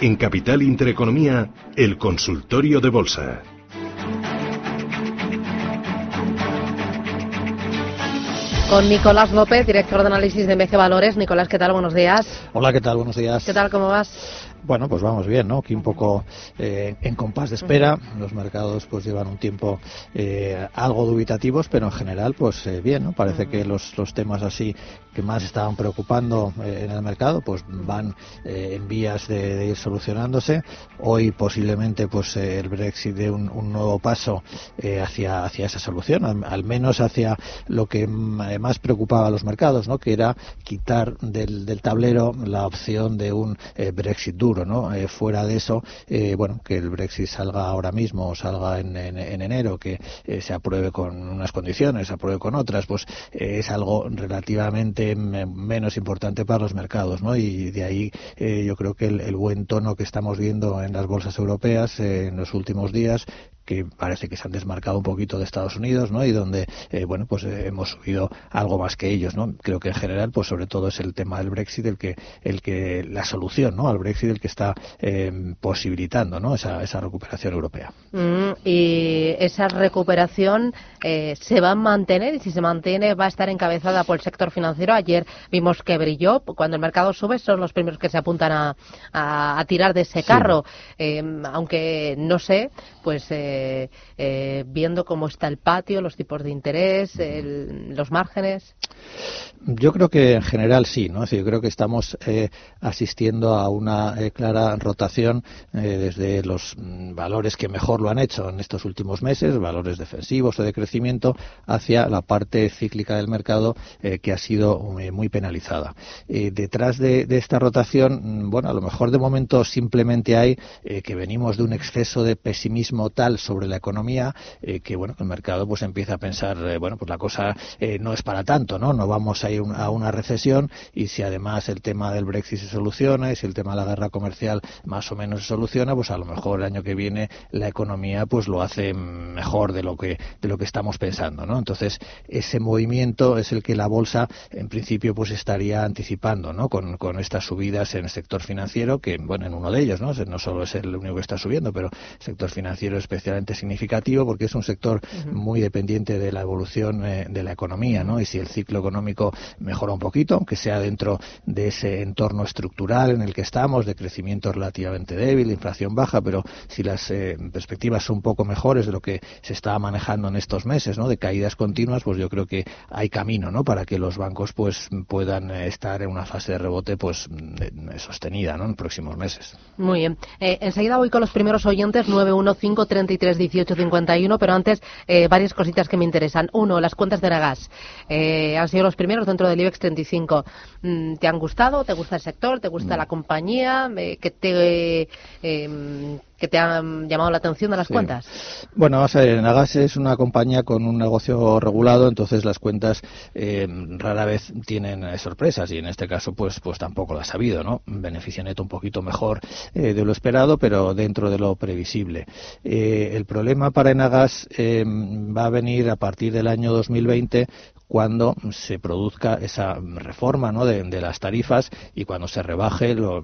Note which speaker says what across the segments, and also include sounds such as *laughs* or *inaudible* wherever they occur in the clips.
Speaker 1: En Capital Intereconomía, el consultorio de bolsa.
Speaker 2: Con Nicolás López, director de análisis de MG Valores. Nicolás, ¿qué tal? Buenos días.
Speaker 3: Hola, ¿qué tal? Buenos días.
Speaker 2: ¿Qué tal? ¿Cómo vas?
Speaker 3: Bueno, pues vamos bien, ¿no? Aquí un poco eh, en compás de espera. Los mercados pues llevan un tiempo eh, algo dubitativos, pero en general pues eh, bien, ¿no? Parece que los, los temas así que más estaban preocupando en el mercado pues van en vías de, ir solucionándose. Hoy posiblemente pues el Brexit dé un, nuevo paso hacia, hacia esa solución, al, menos hacia lo que más preocupaba a los mercados, ¿no? Que era quitar del, del tablero la opción de un Brexit duro ¿no? Eh, fuera de eso, eh, bueno, que el Brexit salga ahora mismo o salga en, enero, que eh, se apruebe con unas condiciones, se apruebe con otras, pues es algo relativamente menos importante para los mercados, ¿no? Y de ahí yo creo que el, el, buen tono que estamos viendo en las bolsas europeas en los últimos días que parece que se han desmarcado un poquito de Estados Unidos, ¿no? Y donde, eh, bueno, pues eh, hemos subido algo más que ellos, ¿no? Creo que en general, pues sobre todo es el tema del Brexit el que, el que la solución, ¿no? Al Brexit el que está eh, posibilitando, ¿no? Esa, esa recuperación europea.
Speaker 2: Mm, y esa recuperación se va a mantener y si se mantiene va a estar encabezada por el sector financiero. Ayer vimos que brilló. Cuando el mercado sube son los primeros que se apuntan a, a, tirar de ese carro. aunque no sé, pues eh, eh, viendo cómo está el patio, los tipos de interés, los márgenes?
Speaker 3: Yo creo que en general sí, ¿no? yo creo que estamos eh, asistiendo a una clara rotación desde los mm, valores que mejor lo han hecho en estos últimos meses, valores defensivos o de crecimiento, hacia la parte cíclica del mercado que ha sido muy penalizada. detrás de, de, esta rotación, mm, bueno, a lo mejor de momento simplemente hay que venimos de un exceso de pesimismo tal sobre la economía eh, que bueno el mercado pues empieza a pensar eh, bueno pues la cosa eh, no es para tanto no no vamos a ir a una recesión y si además el tema del Brexit se soluciona y si el tema de la guerra comercial más o menos se soluciona pues a lo mejor el año que viene la economía pues lo hace mejor de lo que de lo que estamos pensando no entonces ese movimiento es el que la bolsa en principio pues estaría anticipando no con, con estas subidas en el sector financiero que bueno en uno de ellos no no solo es el único que está subiendo pero el sector financiero significativo porque es un sector muy dependiente de la evolución eh, de la economía, ¿no? Y si el ciclo económico mejora un poquito, aunque sea dentro de ese entorno estructural en el que estamos, de crecimiento relativamente débil, de inflación baja, pero si las eh, perspectivas son un poco mejores de lo que se estaba manejando en estos meses, ¿no? De caídas continuas, pues yo creo que hay camino, ¿no? Para que los bancos pues puedan eh, estar en una fase de rebote pues sostenida, ¿no? En próximos meses.
Speaker 2: Muy bien. enseguida voy con los primeros oyentes 915 1851, pero antes eh, varias cositas que me interesan. Uno, las cuentas de Nagas. Eh, han sido los primeros dentro del IBEX 35. Mm, ¿Te han gustado? ¿Te gusta el sector? ¿Te gusta la compañía? Eh, ¿Qué te em, que te han llamado la atención de las cuentas?
Speaker 3: Bueno, vamos a ver, Nagas es una compañía con un negocio regulado, entonces las cuentas eh, rara vez tienen eh, sorpresas y en este caso pues pues tampoco las ha habido, ¿no? Beneficio neto un poquito mejor eh, de lo esperado, pero dentro de lo previsible. el problema para Enagas va a venir a partir del año 2020 cuando se produzca esa reforma ¿no? de, las tarifas y cuando se rebaje lo,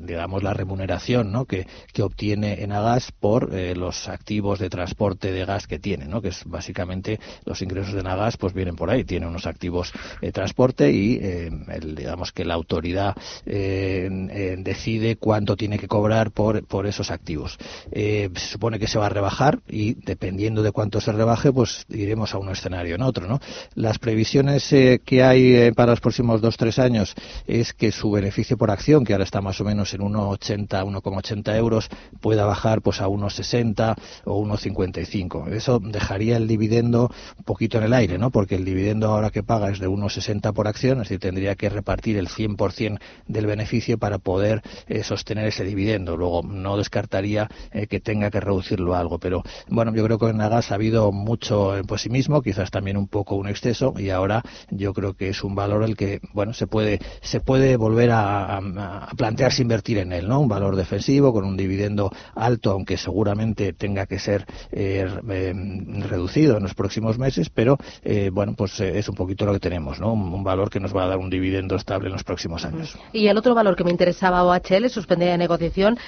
Speaker 3: digamos la remuneración ¿no? que, que obtiene Enagas por eh, los activos de transporte de gas que tiene, ¿no? que es básicamente los ingresos de Enagas pues vienen por ahí, tiene unos activos de transporte y eh, digamos que la autoridad eh, decide cuánto tiene que cobrar por, por esos activos. se supone que se va a rebajar y dependiendo de cuánto se rebaje pues iremos a un escenario en otro. ¿no? Las previsiones eh, que hay eh, para los próximos dos tres años es que su beneficio por acción, que ahora está más o menos en 1,80, 1,80 euros, pueda bajar pues a 1,60 o 1,55. Eso dejaría el dividendo un poquito en el aire, ¿no? Porque el dividendo ahora que paga es de 1,60 por acción, es decir, tendría que repartir el 100% del beneficio para poder eh, sostener ese dividendo. Luego, no descartaría que tenga que reducirlo algo, pero bueno, yo creo que en Nagas ha habido mucho pesimismo, quizás también un poco un exceso eso y ahora yo creo que es un valor el que bueno se puede se puede volver a, plantearse invertir en él, ¿no? Un valor defensivo con un dividendo alto, aunque seguramente tenga que ser eh, em, reducido en los próximos meses, pero eh, bueno, pues eh, es un poquito lo que tenemos, ¿no? Un, valor que nos va a dar un dividendo estable en los próximos años.
Speaker 2: Y el otro valor que me interesaba OHL, suspendida de negociación,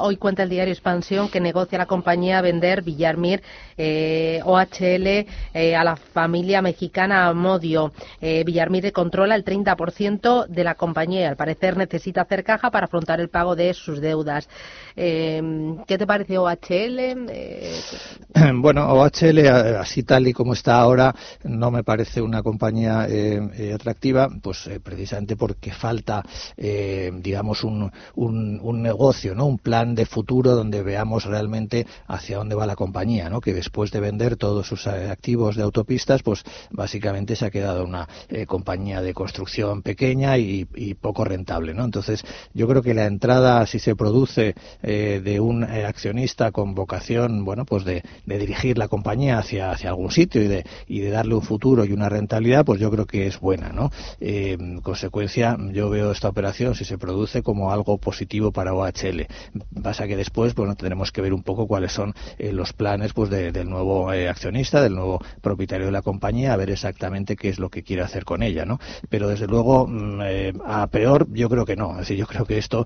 Speaker 2: hoy cuenta el diario Expansión que negocia la compañía vender Villarmir OHL a la familia mexicana Modio. Villarmir controla el 30% de la compañía. Al parecer necesita hacer caja para afrontar el pago de sus deudas. ¿Qué te parece OHL? *clears throat*
Speaker 3: Bueno, OHL, así tal y como está ahora, no me parece una compañía eh, eh, atractiva, pues eh, precisamente porque falta, digamos, un, un, negocio, ¿no? Un plan de futuro donde veamos realmente hacia dónde va la compañía, ¿no? Que después de vender todos sus activos de autopistas, pues básicamente se ha quedado una compañía de construcción pequeña y, poco rentable, ¿no? Entonces, yo creo que la entrada, si se produce de un accionista con vocación, bueno, pues de, dirigir la compañía hacia, hacia algún sitio y de, y de darle un futuro y una rentabilidad, pues yo creo que es buena, ¿no? Eh, en consecuencia, yo veo esta operación, si se produce, como algo positivo para OHL. Pasa que después, bueno, tendremos que ver un poco cuáles son eh, los planes pues del nuevo eh, accionista, del nuevo propietario de la compañía, a ver exactamente qué es lo que quiere hacer con ella, ¿no? Pero desde luego, mm, a peor, yo creo que no. Es decir, yo creo que esto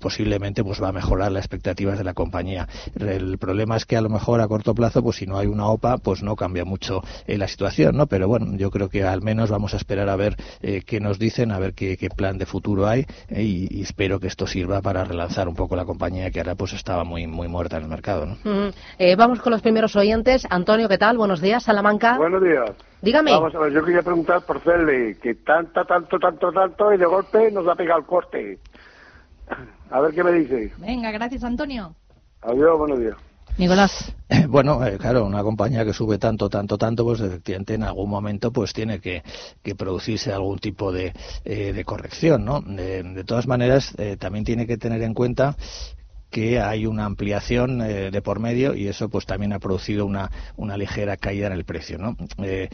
Speaker 3: posiblemente pues va a mejorar las expectativas de la compañía. El problema es que a lo mejor a corto plazo, pues si no hay una OPA, pues no cambia mucho eh, la situación, ¿no? Pero bueno, yo creo que al menos vamos a esperar a ver eh, qué nos dicen, a ver qué, plan de futuro hay eh, y, espero que esto sirva para relanzar un poco la compañía que ahora pues estaba muy muy muerta en el mercado, ¿no?
Speaker 2: vamos con los primeros oyentes. Antonio, ¿qué tal? Buenos días, Salamanca.
Speaker 4: Buenos días.
Speaker 2: Dígame.
Speaker 4: Vamos a ver, yo quería preguntar por Cele, que tanto, tanto, tanto, tanto, y de golpe nos ha pegado el corte. A ver qué me dice.
Speaker 5: Venga, gracias, Antonio.
Speaker 4: Adiós, buenos días.
Speaker 2: Nicolás.
Speaker 3: Bueno, eh, claro, una compañía que sube tanto, tanto, tanto, pues efectivamente en algún momento pues tiene que, producirse algún tipo de, eh, de corrección, ¿no? De, todas maneras, eh, también tiene que tener en cuenta que hay una ampliación eh, de por medio y eso pues también ha producido una, una ligera caída en el precio. ¿no? Eh,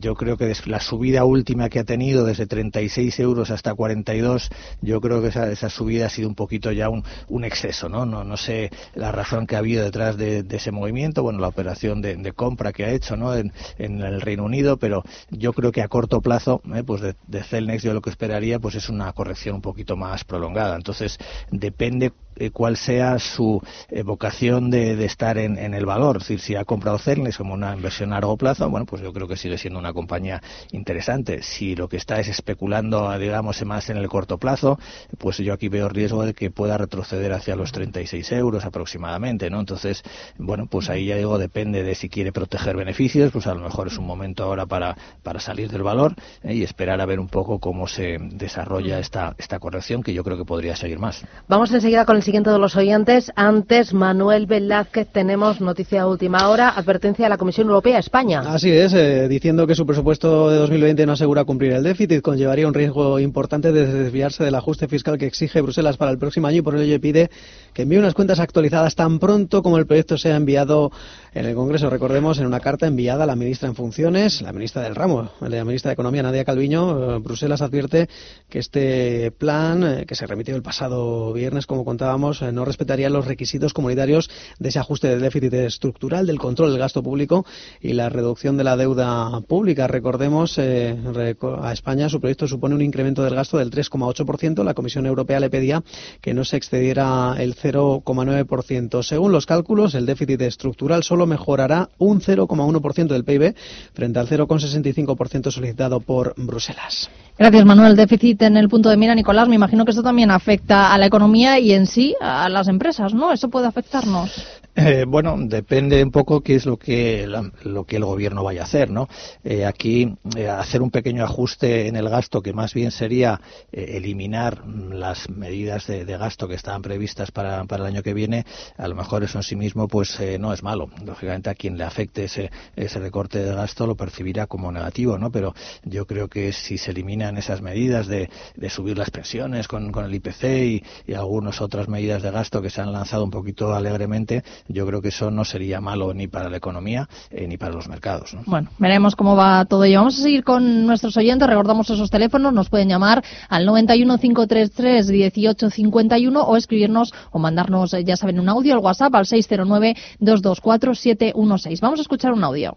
Speaker 3: yo creo que la subida última que ha tenido desde 36 euros hasta 42, yo creo que esa, esa subida ha sido un poquito ya un, un exceso. ¿no? No, no sé la razón que ha habido detrás de, ese movimiento, bueno, la operación de, compra que ha hecho ¿no? en, en, el Reino Unido, pero yo creo que a corto plazo, eh, pues de, de Celnex yo lo que esperaría pues es una corrección un poquito más prolongada. Entonces, depende eh, cuál sea su eh, vocación de, estar en, el valor. Es decir, si ha comprado Cernes como una inversión a largo plazo, bueno, pues yo creo que sigue siendo una compañía interesante. Si lo que está es especulando, digamos, más en el corto plazo, pues yo aquí veo riesgo de que pueda retroceder hacia los 36 euros aproximadamente, ¿no? Entonces, bueno, pues ahí ya digo, depende de si quiere proteger beneficios, pues a lo mejor es un momento ahora para, para salir del valor ¿eh? y esperar a ver un poco cómo se desarrolla esta, esta corrección, que yo creo que podría seguir más.
Speaker 2: Vamos enseguida con el siguiente de los oyentes. Antes, Manuel Velázquez, tenemos noticia última hora, advertencia de la Comisión Europea España.
Speaker 6: Así es, eh, diciendo que su presupuesto de 2020 no asegura cumplir el déficit, conllevaría un riesgo importante de desviarse del ajuste fiscal que exige Bruselas para el próximo año y por ello pide que envíe unas cuentas actualizadas tan pronto como el proyecto sea enviado en el Congreso. Recordemos, en una carta enviada a la ministra en funciones, la ministra del ramo, la ministra de Economía, Nadia Calviño, eh, Bruselas advierte que este plan, eh, que se remitió el pasado viernes, como contábamos, eh, no respetaría los requisitos comunitarios de ese ajuste del déficit estructural, del control del gasto público y la reducción de la deuda pública. Recordemos, a España su proyecto supone un incremento del gasto del 3,8%. La Comisión Europea le pedía que no se excediera el 0,9%. Según los cálculos, el déficit estructural solo mejorará un 0,1% del PIB frente al 0,65% solicitado por Bruselas.
Speaker 5: Gracias, Manuel. Déficit en el punto de mira, Nicolás. Me imagino que esto también afecta a la economía y en sí a las empresas, ¿no? ¿Eso puede afectarnos?
Speaker 3: Eh, bueno, depende un poco qué es lo que, lo que el gobierno vaya a hacer, ¿no? Eh, aquí, eh, hacer un pequeño ajuste en el gasto, que más bien sería eliminar las medidas de, gasto que estaban previstas para, para, el año que viene, a lo mejor eso en sí mismo, pues no es malo. Lógicamente, a quien le afecte ese, ese recorte de gasto lo percibirá como negativo, ¿no? Pero yo creo que si se eliminan esas medidas de, de subir las pensiones con, con el IPC y, y algunas otras medidas de gasto que se han lanzado un poquito alegremente, yo creo que eso no sería malo ni para la economía eh, ni para los mercados.
Speaker 5: Bueno, veremos cómo va todo ello. Vamos a seguir con nuestros oyentes, recordamos esos teléfonos, nos pueden llamar al 91 533 1851 o escribirnos o mandarnos, ya saben, un audio al WhatsApp al 609 224 716. Vamos a escuchar un audio.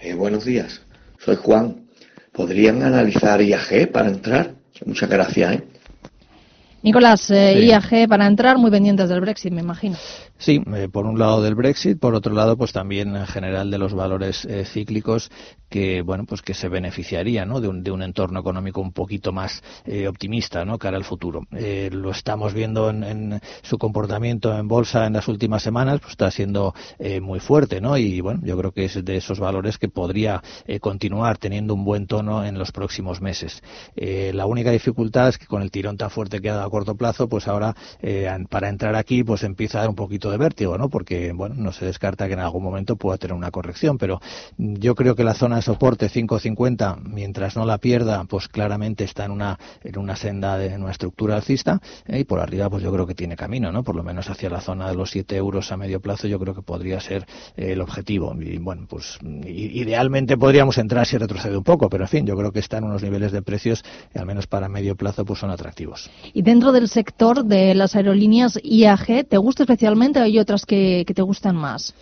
Speaker 7: Eh, buenos días, soy Juan. ¿Podrían analizar IAG para entrar? Muchas gracias. ¿eh?
Speaker 5: Nicolás, eh, IAG para entrar muy pendientes del Brexit, me imagino.
Speaker 3: Sí, eh, por un lado del Brexit, por otro lado, pues también en general de los valores eh, cíclicos que, bueno, pues que se beneficiaría, ¿no? De un, de un entorno económico un poquito más eh, optimista, ¿no? Cara al futuro. lo estamos viendo en, en, su comportamiento en bolsa en las últimas semanas, pues está siendo muy fuerte, ¿no? Y bueno, yo creo que es de esos valores que podría continuar teniendo un buen tono en los próximos meses. la única dificultad es que con el tirón tan fuerte que ha dado a corto plazo, pues ahora para entrar aquí, pues empieza a dar un poquito de vértigo, ¿no? Porque, bueno, no se descarta que en algún momento pueda tener una corrección, pero yo creo que la zona de soporte 5.50, mientras no la pierda, pues claramente está en una, en una senda, de, una estructura alcista, ¿eh? y por arriba, pues yo creo que tiene camino, ¿no? Por lo menos hacia la zona de los 7 euros a medio plazo, yo creo que podría ser eh, el objetivo. Y bueno, pues idealmente podríamos entrar si retrocede un poco, pero en fin, yo creo que está en unos niveles de precios, al menos para medio plazo, pues son atractivos.
Speaker 5: Y dentro del sector de las aerolíneas IAG, ¿te gusta especialmente hay otras que, te gustan más?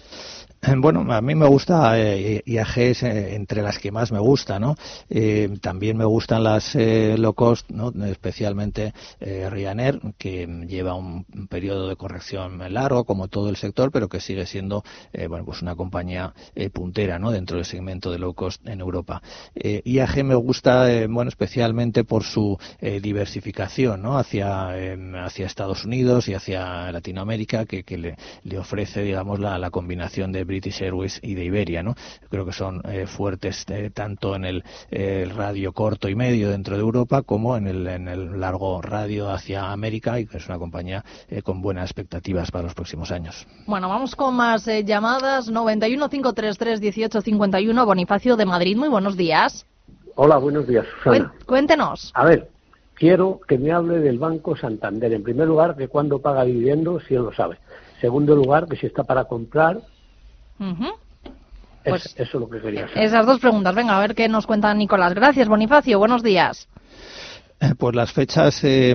Speaker 5: *clears throat*
Speaker 3: Bueno, a mí me gusta eh, IAG es eh, entre las que más me gusta, ¿no? Eh, también me gustan las eh, low cost, ¿no? Especialmente eh, Ryanair, que lleva un, periodo de corrección largo, como todo el sector, pero que sigue siendo, eh, bueno, pues una compañía puntera, ¿no? Dentro del segmento de low cost en Europa. IAG me gusta, bueno, especialmente por su diversificación, ¿no? Hacia, hacia Estados Unidos y hacia Latinoamérica, que, le, ofrece, digamos, la combinación de British Airways y de Iberia, ¿no? Creo que son eh, fuertes eh, tanto en el, eh, radio corto y medio dentro de Europa como en el, en el largo radio hacia América y que es una compañía eh, con buenas expectativas para los próximos años.
Speaker 5: Bueno, vamos con más eh, llamadas. 91 533 1851 Bonifacio de Madrid. Muy buenos días.
Speaker 4: Hola, buenos días, Susana.
Speaker 5: Cuéntenos.
Speaker 4: A ver, quiero que me hable del Banco Santander. En primer lugar, de cuándo paga dividendos, si él lo sabe. Segundo lugar, que si está para comprar
Speaker 5: Uh -huh.
Speaker 4: pues es, eso es lo que quería saber.
Speaker 5: Esas dos preguntas. Venga, a ver qué nos cuenta Nicolás. Gracias, Bonifacio. Buenos días. *laughs*
Speaker 3: Pues las fechas eh,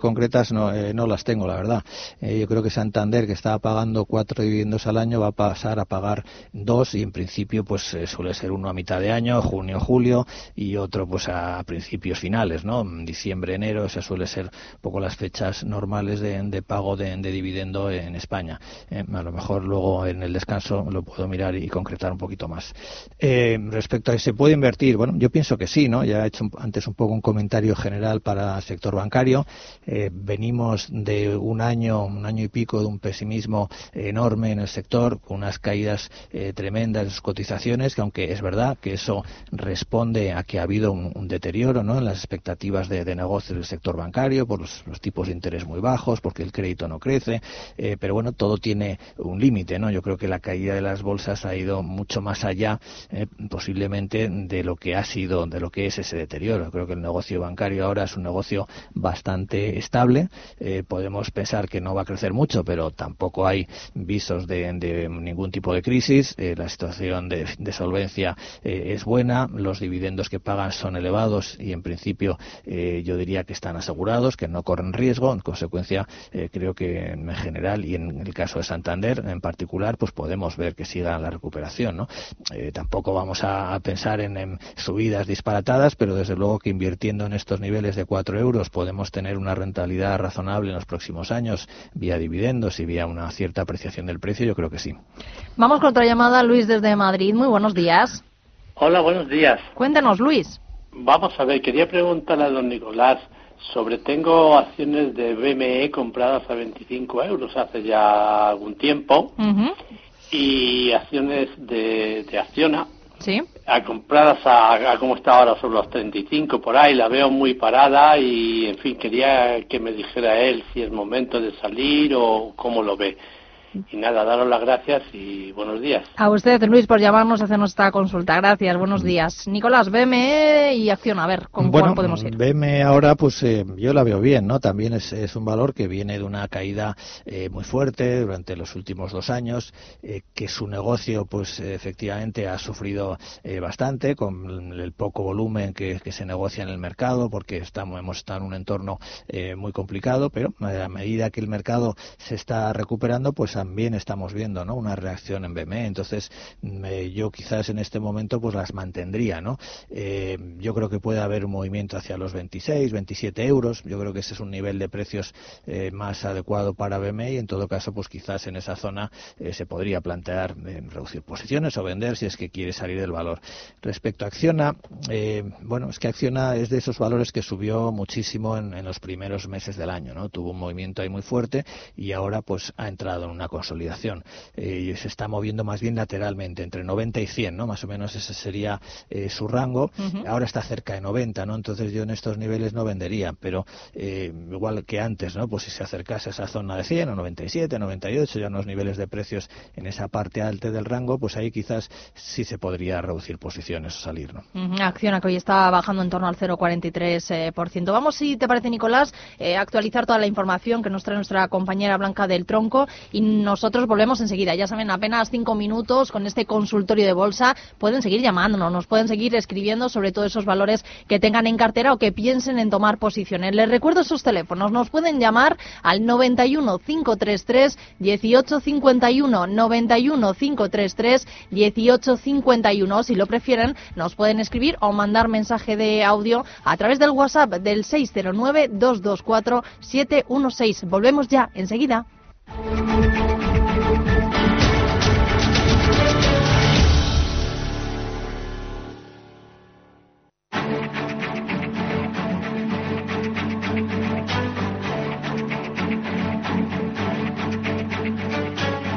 Speaker 3: concretas no, eh, no, las tengo, la verdad. Eh, yo creo que Santander, que estaba pagando cuatro dividendos al año, va a pasar a pagar dos y en principio pues eh, suele ser uno a mitad de año, junio, julio y otro pues a principios finales, ¿no? Diciembre, enero, esas suele ser un poco las fechas normales de, pago de, de, dividendo en España. Eh, a lo mejor luego en el descanso lo puedo mirar y concretar un poquito más. respecto a si se puede invertir, bueno, yo pienso que sí, ¿no? Ya he hecho antes un poco un comentario general para el sector bancario. Eh, venimos de un año, un año y pico de un pesimismo enorme en el sector, con unas caídas eh, tremendas de sus cotizaciones, que aunque es verdad que eso responde a que ha habido un, deterioro ¿no? en las expectativas de, negocio del sector bancario, por los, tipos de interés muy bajos, porque el crédito no crece, eh, pero bueno, todo tiene un límite, ¿no? Yo creo que la caída de las bolsas ha ido mucho más allá, posiblemente, de lo que ha sido, de lo que es ese deterioro. Creo que el negocio bancario ahora es un negocio bastante estable. Eh, podemos pensar que no va a crecer mucho, pero tampoco hay visos de, ningún tipo de crisis. Eh, la situación de, solvencia eh, es buena, los dividendos que pagan son elevados y en principio yo diría que están asegurados, que no corren riesgo. En consecuencia, creo que en general y en el caso de Santander en particular, pues podemos ver que siga la recuperación. ¿no? Tampoco vamos a, pensar en, en subidas disparatadas, pero desde luego que invirtiendo en estos niveles de 4 euros podemos tener una rentabilidad razonable en los próximos años vía dividendos y vía una cierta apreciación del precio, yo creo que sí.
Speaker 5: Vamos con otra llamada, Luis desde Madrid. Muy buenos días.
Speaker 8: Hola, buenos días.
Speaker 5: Cuéntenos, Luis.
Speaker 8: Vamos a ver, quería preguntarle a don Nicolás sobre, tengo acciones de BME compradas a 25 euros hace ya algún tiempo
Speaker 5: uh -huh.
Speaker 8: y acciones de, de Acciona
Speaker 5: Sí.
Speaker 8: a compradas a, a como está ahora sobre los 35 por ahí, la veo muy parada y en fin, quería que me dijera él si es momento de salir o cómo lo ve. Y nada, daros las gracias y buenos días.
Speaker 5: A usted, Luis, por llamarnos a hacernos esta consulta. Gracias, buenos días. Nicolás, BME y Acción, a ver, ¿con
Speaker 3: bueno,
Speaker 5: cuál podemos ir?
Speaker 3: BME ahora, pues eh, yo la veo bien, ¿no? También es, es un valor que viene de una caída eh, muy fuerte durante los últimos dos años, eh, que su negocio, pues efectivamente ha sufrido eh, bastante con el poco volumen que, que, se negocia en el mercado, porque estamos, hemos estado en un entorno eh, muy complicado, pero a medida que el mercado se está recuperando, pues también estamos viendo ¿no? una reacción en BME. Entonces, eh, yo quizás en este momento pues las mantendría. ¿no? Eh, yo creo que puede haber un movimiento hacia los 26, 27 euros. Yo creo que ese es un nivel de precios eh, más adecuado para BME y en todo caso, pues quizás en esa zona eh, se podría plantear eh, reducir posiciones o vender si es que quiere salir del valor. Respecto a Acciona, bueno, es que Acciona es de esos valores que subió muchísimo en, en, los primeros meses del año, ¿no? Tuvo un movimiento ahí muy fuerte y ahora pues ha entrado en una consolidación eh, se está moviendo más bien lateralmente, entre 90 y 100, ¿no? Más o menos ese sería eh, su rango. Uh -huh. Ahora está cerca de 90, ¿no? Entonces yo en estos niveles no vendería, pero eh, igual que antes, ¿no? Pues si se acercase a esa zona de 100 o 97, 98, ya unos niveles de precios en esa parte alta del rango, pues ahí quizás sí se podría reducir posiciones o salir, ¿no?
Speaker 5: Uh -huh. Acciona que hoy está bajando en torno al 0,43%. Eh, Vamos, si te parece, Nicolás, eh, actualizar toda la información que nos trae nuestra compañera Blanca del Tronco y nosotros volvemos enseguida. Ya saben, apenas cinco minutos con este consultorio de bolsa. Pueden seguir llamándonos, nos pueden seguir escribiendo sobre todos esos valores que tengan en cartera o que piensen en tomar posiciones. Les recuerdo sus teléfonos. Nos pueden llamar al 91 533 1851 91 533 1851. Si lo prefieren, nos pueden escribir o mandar mensaje de audio a través del WhatsApp del 609-224-716. Volvemos ya enseguida.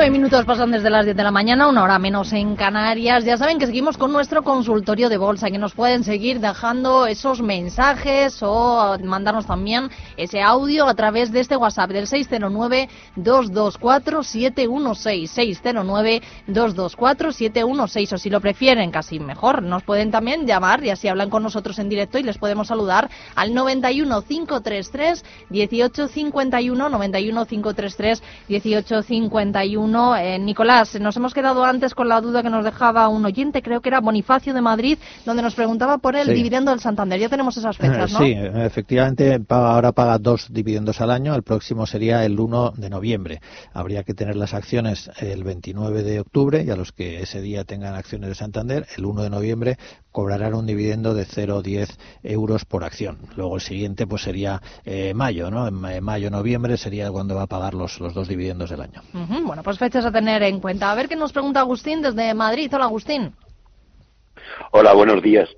Speaker 5: Nueve minutos pasan desde las 10 de la mañana, una hora menos en Canarias. Ya saben que seguimos con nuestro consultorio de bolsa, que nos pueden seguir dejando esos mensajes o mandarnos también ese audio a través de este WhatsApp del 609-224-716. 609-224-716. O si lo prefieren, casi mejor, nos pueden también llamar y así hablan con nosotros en directo y les podemos saludar al 91 533 1851 91 533 1851 uno. Eh, Nicolás, nos hemos quedado antes con la duda que nos dejaba un oyente, creo que era Bonifacio de Madrid, donde nos preguntaba por el sí. dividendo del Santander. Ya tenemos esas fechas, ¿no?
Speaker 3: Sí, efectivamente, ahora paga dos dividendos al año, el próximo sería el 1 de noviembre. Habría que tener las acciones el 29 de octubre y a los que ese día tengan acciones de Santander, el 1 de noviembre cobrarán un dividendo de 0,10 euros por acción. Luego el siguiente pues sería eh, mayo, ¿no? En mayo-noviembre sería cuando va a pagar los, los dos dividendos del año.
Speaker 5: Uh -huh. Bueno, pues fechas a tener en cuenta. A ver qué nos pregunta Agustín desde Madrid. Hola, Agustín.
Speaker 9: Hola, buenos días.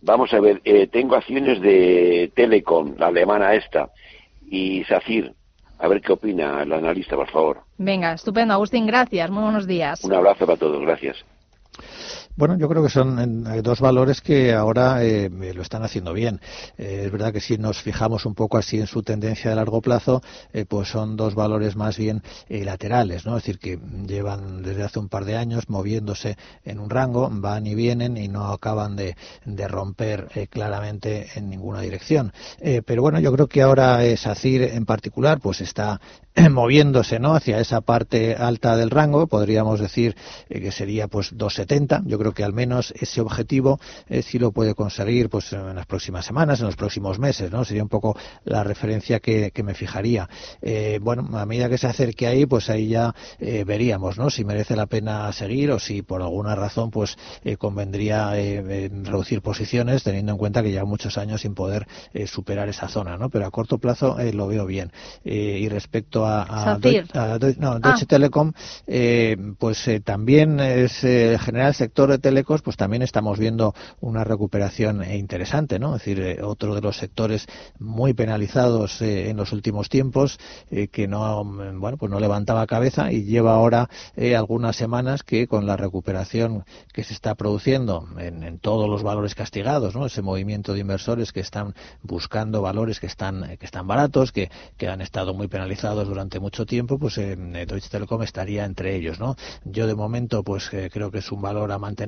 Speaker 9: Vamos a ver, eh, tengo acciones de Telecom, la alemana esta, y SACIR. A ver qué opina el analista, por favor.
Speaker 5: Venga, estupendo, Agustín, gracias. Muy buenos días.
Speaker 9: Un abrazo para todos, gracias.
Speaker 3: Bueno, yo creo que son dos valores que ahora eh, lo están haciendo bien. Eh, es verdad que si nos fijamos un poco así en su tendencia de largo plazo, eh, pues son dos valores más bien laterales, ¿no? Es decir, que llevan desde hace un par de años moviéndose en un rango, van y vienen y no acaban de, de romper claramente en ninguna dirección. pero bueno, yo creo que ahora SACIR en particular, pues está *clears throat* moviéndose, ¿no? Hacia esa parte alta del rango, podríamos decir que sería pues 270. Yo creo que al menos ese objetivo eh, sí lo puede conseguir pues en las próximas semanas, en los próximos meses, ¿no? Sería un poco la referencia que, que me fijaría. Eh, bueno, a medida que se acerque ahí, pues ahí ya eh, veríamos, ¿no? Si merece la pena seguir o si por alguna razón pues convendría reducir posiciones, teniendo en cuenta que ya muchos años sin poder superar esa zona, ¿no? Pero a corto plazo lo veo bien. y respecto a, a, a, no, Deutsche ah. Telekom, pues también es general sector telecos, pues también estamos viendo una recuperación interesante, ¿no? Es decir, otro de los sectores muy penalizados en los últimos tiempos, que no, bueno, pues no levantaba cabeza y lleva ahora algunas semanas que con la recuperación que se está produciendo en, todos los valores castigados, ¿no? Ese movimiento de inversores que están buscando valores que están que están baratos, que, que han estado muy penalizados durante mucho tiempo, pues eh, Deutsche Telekom estaría entre ellos, ¿no? Yo de momento pues eh, creo que es un valor a mantener,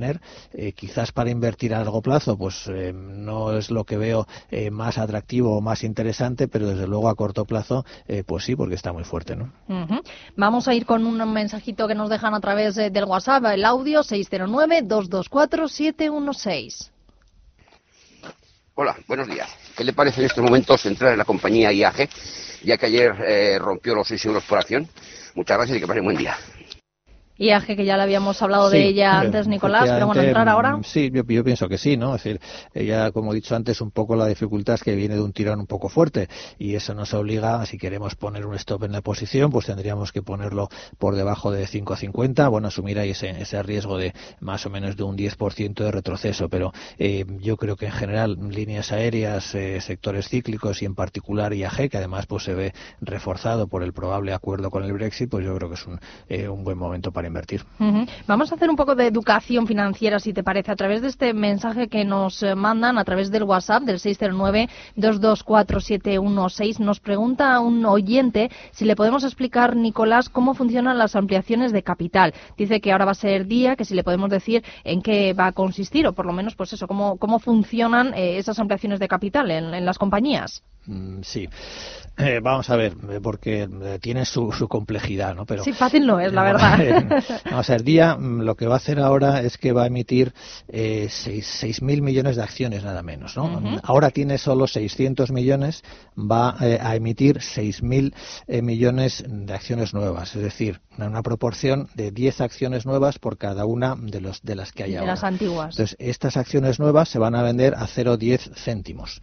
Speaker 3: eh, quizás para invertir a largo plazo pues no es lo que veo más atractivo o más interesante, pero desde luego a corto plazo pues sí, porque está muy fuerte, ¿no?
Speaker 5: Vamos a ir con un mensajito que nos dejan a través del WhatsApp, el audio 609 224 716.
Speaker 10: Hola, buenos días. ¿Qué le parece en estos momentos entrar en la compañía IAG, ya que ayer eh, rompió los 6 euros por acción? Muchas gracias y que pasen buen día.
Speaker 5: IAG, que ya le habíamos hablado de ella antes, Nicolás, pero bueno, entrar ahora.
Speaker 3: Mm, sí, yo, pienso que sí, ¿no? Es decir, ella, como he dicho antes, un poco la dificultad es que viene de un tirón un poco fuerte y eso nos obliga, si queremos poner un stop en la posición, pues tendríamos que ponerlo por debajo de 5,50, bueno, asumir ahí ese, ese riesgo de más o menos de un 10% de retroceso, pero eh, yo creo que en general líneas aéreas, eh, sectores cíclicos y en particular IAG, que además pues se ve reforzado por el probable acuerdo con el Brexit, pues yo creo que es un, eh, un buen momento para
Speaker 5: Vamos a hacer un poco de educación financiera, si te parece, a través de este mensaje que nos mandan a través del WhatsApp del 609-224-716. Nos pregunta un oyente si le podemos explicar, Nicolás, cómo funcionan las ampliaciones de capital. Dice que ahora va a ser día, que si le podemos decir en qué va a consistir, o por lo menos, pues eso, cómo, cómo funcionan eh, esas ampliaciones de capital en las compañías.
Speaker 3: Mm, sí. Eh, vamos a ver, eh, porque eh, tiene su, su, complejidad, ¿no?
Speaker 5: Pero, sí, fácil no es, la *laughs* verdad.
Speaker 3: vamos a ver, Día mm, lo que va a hacer ahora es que va a emitir eh, 6.000 millones de acciones, nada menos, ¿no? Ahora tiene solo 600 millones, va a emitir 6.000 millones de acciones nuevas, es decir, una proporción de 10 acciones nuevas por cada una de, los, de las que hay
Speaker 5: de
Speaker 3: ahora.
Speaker 5: las antiguas.
Speaker 3: Entonces, estas acciones nuevas se van a vender a 0,10 céntimos.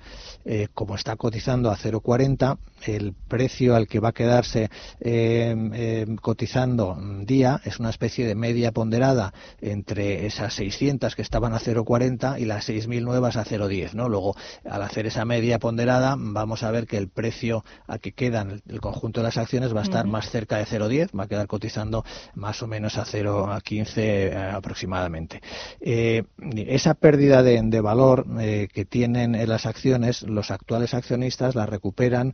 Speaker 3: como está cotizando a 0,40, el precio al que va a quedarse eh, eh, cotizando día es una especie de media ponderada entre esas 600 que estaban a 0,40 y las 6.000 nuevas a 0,10. ¿no? Luego, al hacer esa media ponderada, vamos a ver que el precio a que quedan el, conjunto de las acciones va a estar más cerca de 0,10, va a quedar cotizando más o menos a 0,15 eh, aproximadamente. esa pérdida de, de valor que tienen las acciones, los actuales accionistas la recuperan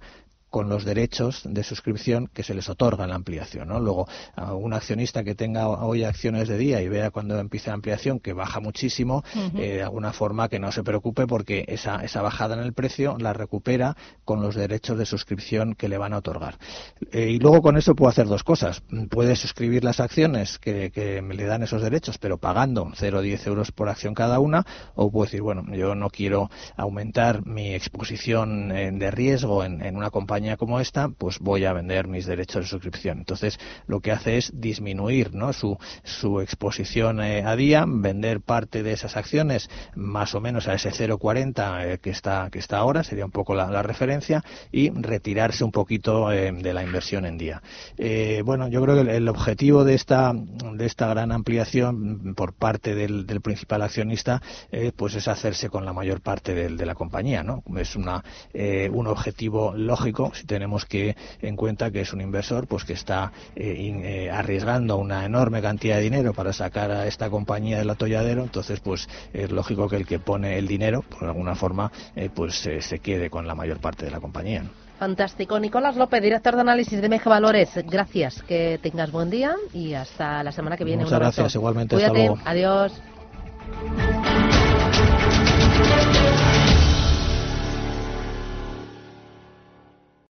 Speaker 3: con los derechos de suscripción que se les otorga en la ampliación. ¿no? Luego, a un accionista que tenga hoy acciones de día y vea cuando empieza la ampliación que baja muchísimo, eh, de alguna forma que no se preocupe porque esa, esa bajada en el precio la recupera con los derechos de suscripción que le van a otorgar. Eh, y luego con eso puede hacer dos cosas. Puede suscribir las acciones que, que le dan esos derechos, pero pagando 0,10 euros por acción cada una, o puede decir, bueno, yo no quiero aumentar mi exposición eh, de riesgo en, en una compañía como esta, pues voy a vender mis derechos de suscripción. Entonces, lo que hace es disminuir ¿no? su, su exposición eh, a día, vender parte de esas acciones más o menos a ese 0,40 eh, que, está, que está ahora, sería un poco la, referencia, y retirarse un poquito eh, de la inversión en día. bueno, yo creo que el, objetivo de esta, de esta gran ampliación por parte del, del principal accionista pues es hacerse con la mayor parte de la compañía. ¿no? Es una, un objetivo lógico si tenemos que en cuenta que es un inversor pues que está eh, eh, arriesgando una enorme cantidad de dinero para sacar a esta compañía del atolladero, entonces pues es lógico que el que pone el dinero, por alguna forma, eh, pues se quede con la mayor parte de la compañía.
Speaker 2: Fantástico. Nicolás López, director de análisis de MG Valores. Gracias. Que tengas buen día y hasta la semana que viene.
Speaker 3: Muchas gracias. Igualmente.
Speaker 2: Cuídate. Adiós.